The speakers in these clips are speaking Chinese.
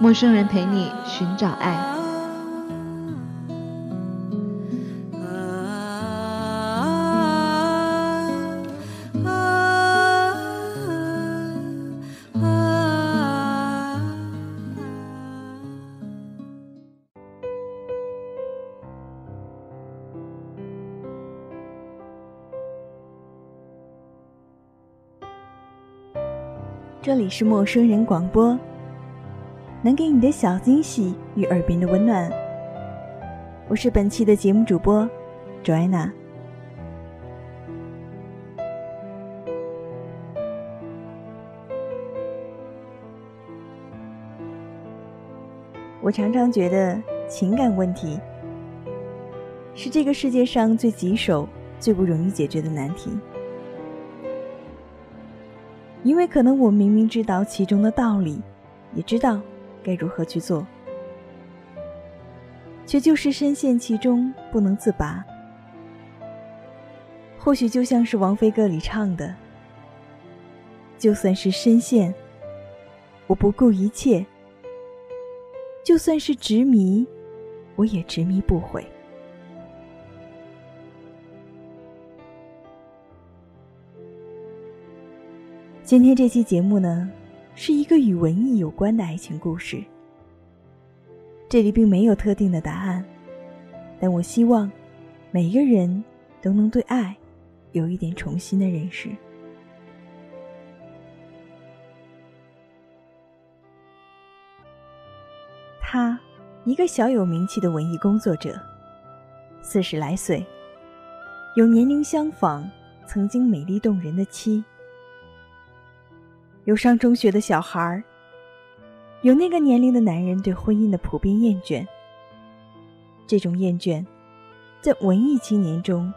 陌生人陪你寻找爱。这里是陌生人广播，能给你的小惊喜与耳边的温暖。我是本期的节目主播 Joanna。我常常觉得情感问题是这个世界上最棘手、最不容易解决的难题。因为可能我明明知道其中的道理，也知道该如何去做，却就是深陷其中不能自拔。或许就像是王菲歌里唱的：“就算是深陷，我不顾一切；就算是执迷，我也执迷不悔。”今天这期节目呢，是一个与文艺有关的爱情故事。这里并没有特定的答案，但我希望每个人都能对爱有一点重新的认识。他，一个小有名气的文艺工作者，四十来岁，有年龄相仿、曾经美丽动人的妻。有上中学的小孩儿，有那个年龄的男人对婚姻的普遍厌倦。这种厌倦，在文艺青年中，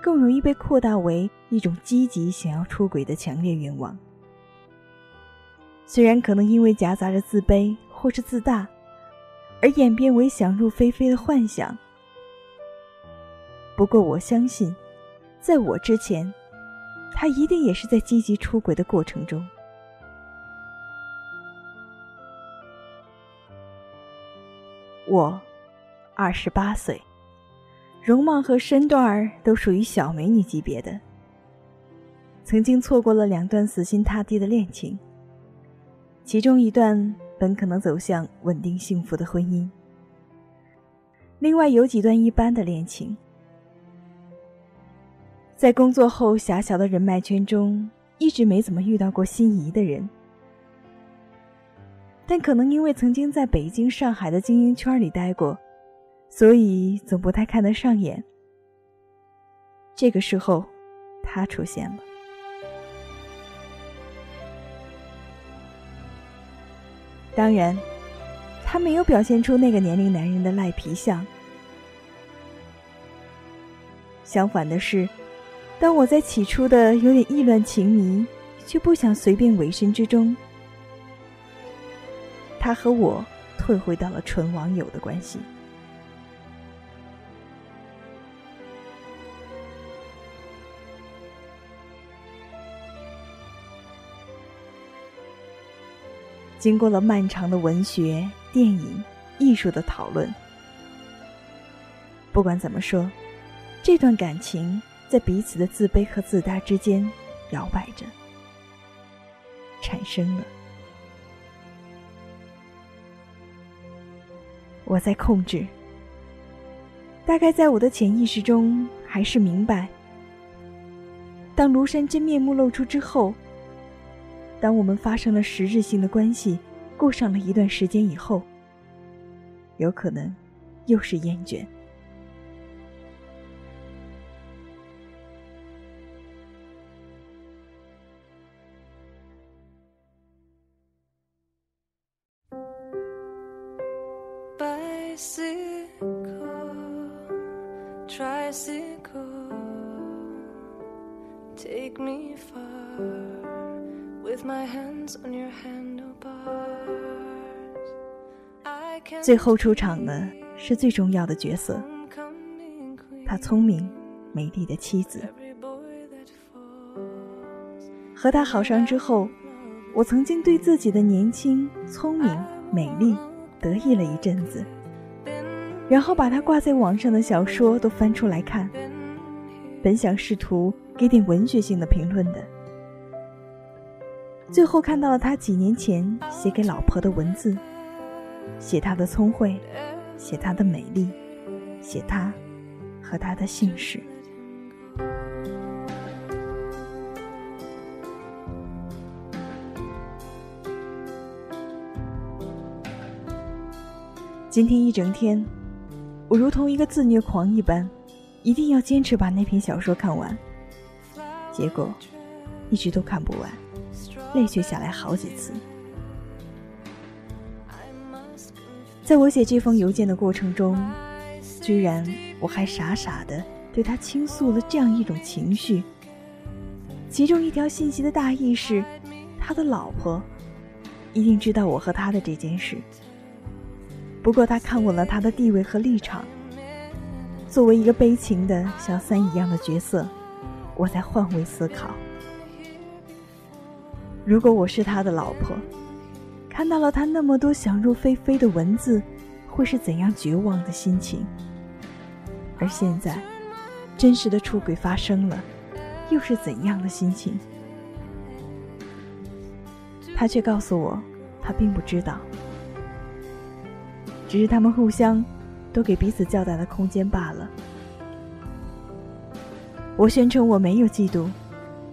更容易被扩大为一种积极想要出轨的强烈愿望。虽然可能因为夹杂着自卑或是自大，而演变为想入非非的幻想。不过我相信，在我之前，他一定也是在积极出轨的过程中。我，二十八岁，容貌和身段儿都属于小美女级别的。曾经错过了两段死心塌地的恋情，其中一段本可能走向稳定幸福的婚姻，另外有几段一般的恋情。在工作后狭小的人脉圈中，一直没怎么遇到过心仪的人。但可能因为曾经在北京、上海的精英圈里待过，所以总不太看得上眼。这个时候，他出现了。当然，他没有表现出那个年龄男人的赖皮相。相反的是，当我在起初的有点意乱情迷，却不想随便委身之中。他和我退回到了纯网友的关系。经过了漫长的文学、电影、艺术的讨论，不管怎么说，这段感情在彼此的自卑和自大之间摇摆着，产生了。我在控制，大概在我的潜意识中，还是明白，当庐山真面目露出之后，当我们发生了实质性的关系，过上了一段时间以后，有可能又是厌倦。Tricycle, take me far with my hands on your handlebars. I can 最后出场的是最重要的角色，coming queen. 他聪明、美丽的妻子。Every boy that falls. 和他好上之后，我曾经对自己的年轻、聪明、美丽得意了一阵子，然后把他挂在网上的小说都翻出来看，本想试图给点文学性的评论的，最后看到了他几年前写给老婆的文字，写他的聪慧，写他的美丽，写他和他的姓氏。今天一整天，我如同一个自虐狂一般，一定要坚持把那篇小说看完。结果，一直都看不完，泪却下来好几次。在我写这封邮件的过程中，居然我还傻傻的对他倾诉了这样一种情绪。其中一条信息的大意是，他的老婆一定知道我和他的这件事。不过他看稳了他的地位和立场。作为一个悲情的小三一样的角色，我在换位思考。如果我是他的老婆，看到了他那么多想入非非的文字，会是怎样绝望的心情？而现在，真实的出轨发生了，又是怎样的心情？他却告诉我，他并不知道。只是他们互相都给彼此较大的空间罢了。我宣称我没有嫉妒，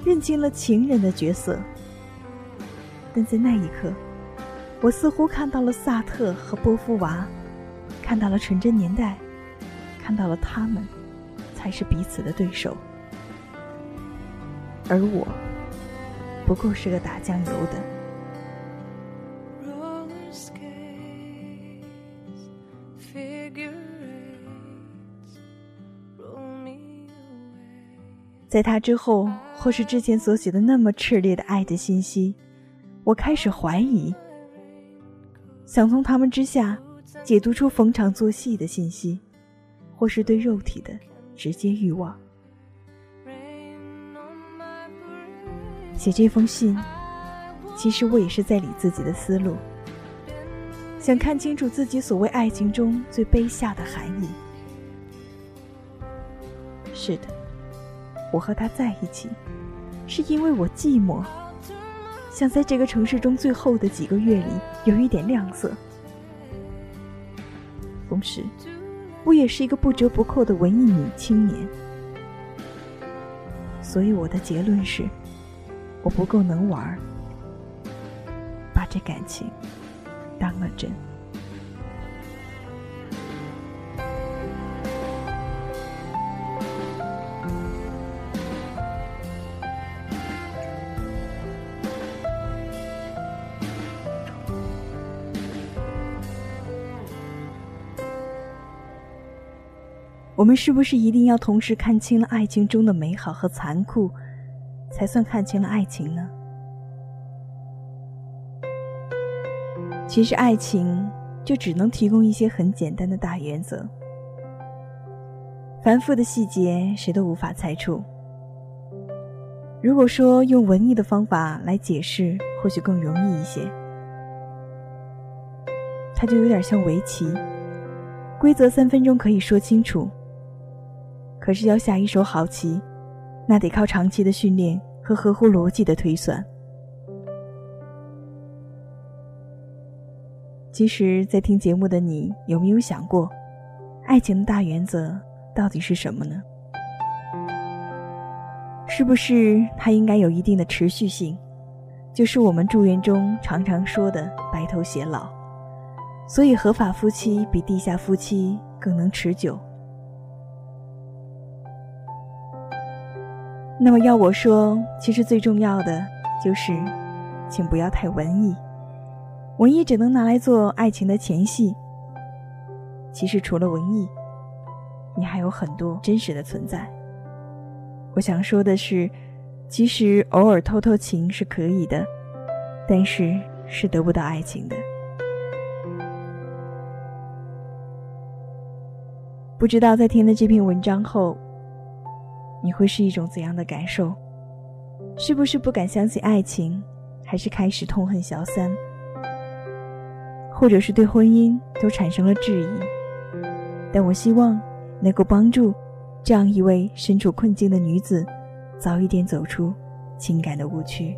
认清了情人的角色，但在那一刻，我似乎看到了萨特和波伏娃，看到了纯真年代，看到了他们才是彼此的对手，而我不过是个打酱油的。在他之后，或是之前所写的那么炽烈的爱的信息，我开始怀疑，想从他们之下解读出逢场作戏的信息，或是对肉体的直接欲望。写这封信，其实我也是在理自己的思路，想看清楚自己所谓爱情中最卑下的含义。是的，我和他在一起，是因为我寂寞，想在这个城市中最后的几个月里有一点亮色。同时，我也是一个不折不扣的文艺女青年，所以我的结论是。我不够能玩，把这感情当了真。我们是不是一定要同时看清了爱情中的美好和残酷？才算看清了爱情呢？其实爱情就只能提供一些很简单的大原则，繁复的细节谁都无法猜出。如果说用文艺的方法来解释，或许更容易一些。它就有点像围棋，规则三分钟可以说清楚，可是要下一手好棋。那得靠长期的训练和合乎逻辑的推算。其实，在听节目的你有没有想过，爱情的大原则到底是什么呢？是不是它应该有一定的持续性？就是我们祝愿中常常说的“白头偕老”。所以，合法夫妻比地下夫妻更能持久。那么要我说，其实最重要的就是，请不要太文艺。文艺只能拿来做爱情的前戏，其实除了文艺，你还有很多真实的存在。我想说的是，其实偶尔偷偷情是可以的，但是是得不到爱情的。不知道在听了这篇文章后，你会是一种怎样的感受？是不是不敢相信爱情，还是开始痛恨小三，或者是对婚姻都产生了质疑？但我希望能够帮助这样一位身处困境的女子，早一点走出情感的误区。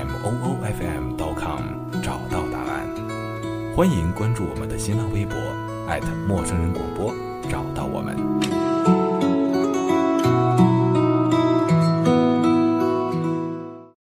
m o o f m com 找到答案。欢迎关注我们的新浪微博陌生人广播，找到我们。